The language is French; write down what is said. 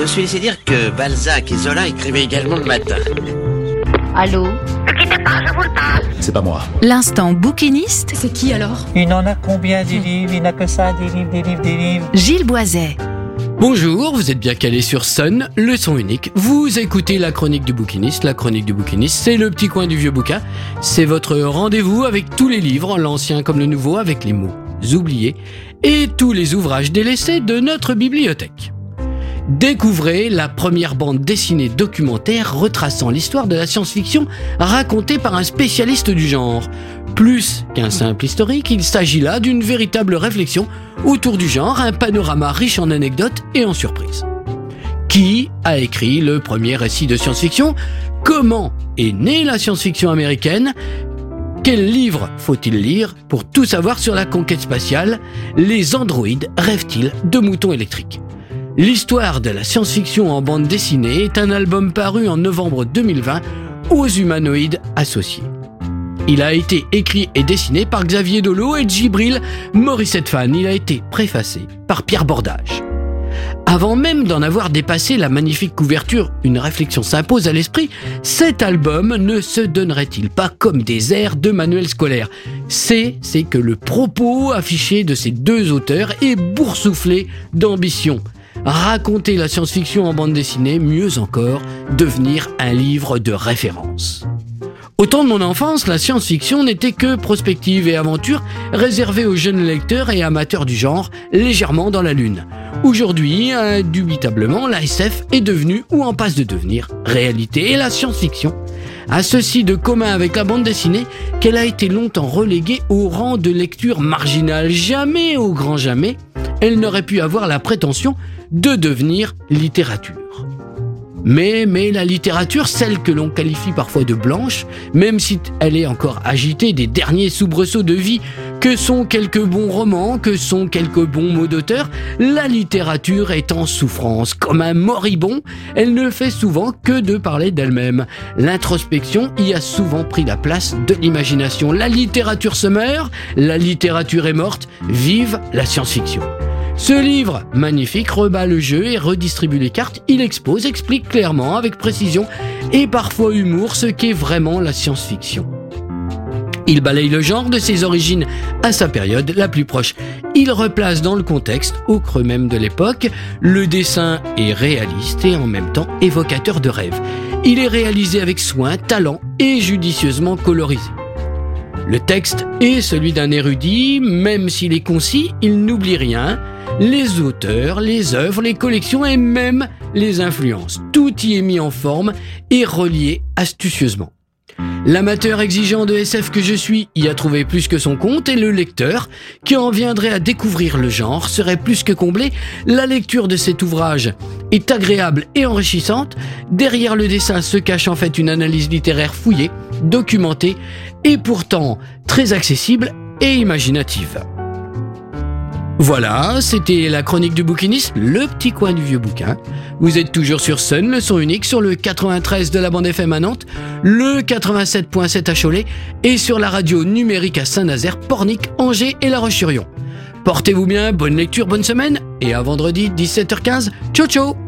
Je suis laissé dire que Balzac et Zola écrivaient également le matin. Allô C'est pas moi. L'instant bouquiniste, C'est qui alors Il en a combien des livres? Il n'a que ça, des livres, des livres, des livres. Gilles Boiset. Bonjour, vous êtes bien calé sur Sun, le son unique. Vous écoutez la chronique du bouquiniste. La chronique du bouquiniste, c'est le petit coin du vieux bouquin. C'est votre rendez-vous avec tous les livres, l'ancien comme le nouveau, avec les mots oubliés et tous les ouvrages délaissés de notre bibliothèque. Découvrez la première bande dessinée documentaire retraçant l'histoire de la science-fiction racontée par un spécialiste du genre. Plus qu'un simple historique, il s'agit là d'une véritable réflexion autour du genre, un panorama riche en anecdotes et en surprises. Qui a écrit le premier récit de science-fiction? Comment est née la science-fiction américaine? Quel livre faut-il lire pour tout savoir sur la conquête spatiale? Les androïdes rêvent-ils de moutons électriques? L'histoire de la science-fiction en bande dessinée est un album paru en novembre 2020 aux humanoïdes associés. Il a été écrit et dessiné par Xavier Dolo et Djibril Morissette Fan. Il a été préfacé par Pierre Bordage. Avant même d'en avoir dépassé la magnifique couverture, une réflexion s'impose à l'esprit. Cet album ne se donnerait-il pas comme des airs de manuel scolaire? C'est, c'est que le propos affiché de ces deux auteurs est boursouflé d'ambition. Raconter la science-fiction en bande dessinée, mieux encore, devenir un livre de référence. Au temps de mon enfance, la science-fiction n'était que prospective et aventure réservée aux jeunes lecteurs et amateurs du genre, légèrement dans la lune. Aujourd'hui, indubitablement, la SF est devenue ou en passe de devenir réalité et la science-fiction a ceci de commun avec la bande dessinée qu'elle a été longtemps reléguée au rang de lecture marginale. Jamais, au grand jamais, elle n'aurait pu avoir la prétention de devenir littérature. Mais, mais la littérature, celle que l'on qualifie parfois de blanche, même si elle est encore agitée des derniers soubresauts de vie que sont quelques bons romans, que sont quelques bons mots d'auteur, la littérature est en souffrance. Comme un moribond, elle ne fait souvent que de parler d'elle-même. L'introspection y a souvent pris la place de l'imagination. La littérature se meurt, la littérature est morte, vive la science-fiction. Ce livre, magnifique, rebat le jeu et redistribue les cartes. Il expose, explique clairement, avec précision et parfois humour, ce qu'est vraiment la science-fiction. Il balaye le genre de ses origines à sa période la plus proche. Il replace dans le contexte, au creux même de l'époque, le dessin est réaliste et en même temps évocateur de rêve. Il est réalisé avec soin, talent et judicieusement colorisé. Le texte est celui d'un érudit, même s'il est concis, il n'oublie rien. Les auteurs, les œuvres, les collections et même les influences. Tout y est mis en forme et relié astucieusement. L'amateur exigeant de SF que je suis y a trouvé plus que son compte et le lecteur, qui en viendrait à découvrir le genre, serait plus que comblé. La lecture de cet ouvrage est agréable et enrichissante. Derrière le dessin se cache en fait une analyse littéraire fouillée, documentée et pourtant très accessible et imaginative. Voilà, c'était la chronique du bouquiniste, le petit coin du vieux bouquin. Vous êtes toujours sur Sun, le son unique, sur le 93 de la bande FM à Nantes, le 87.7 à Cholet et sur la radio numérique à Saint-Nazaire, Pornic, Angers et La Roche-sur-Yon. Portez-vous bien, bonne lecture, bonne semaine et à vendredi 17h15. Ciao ciao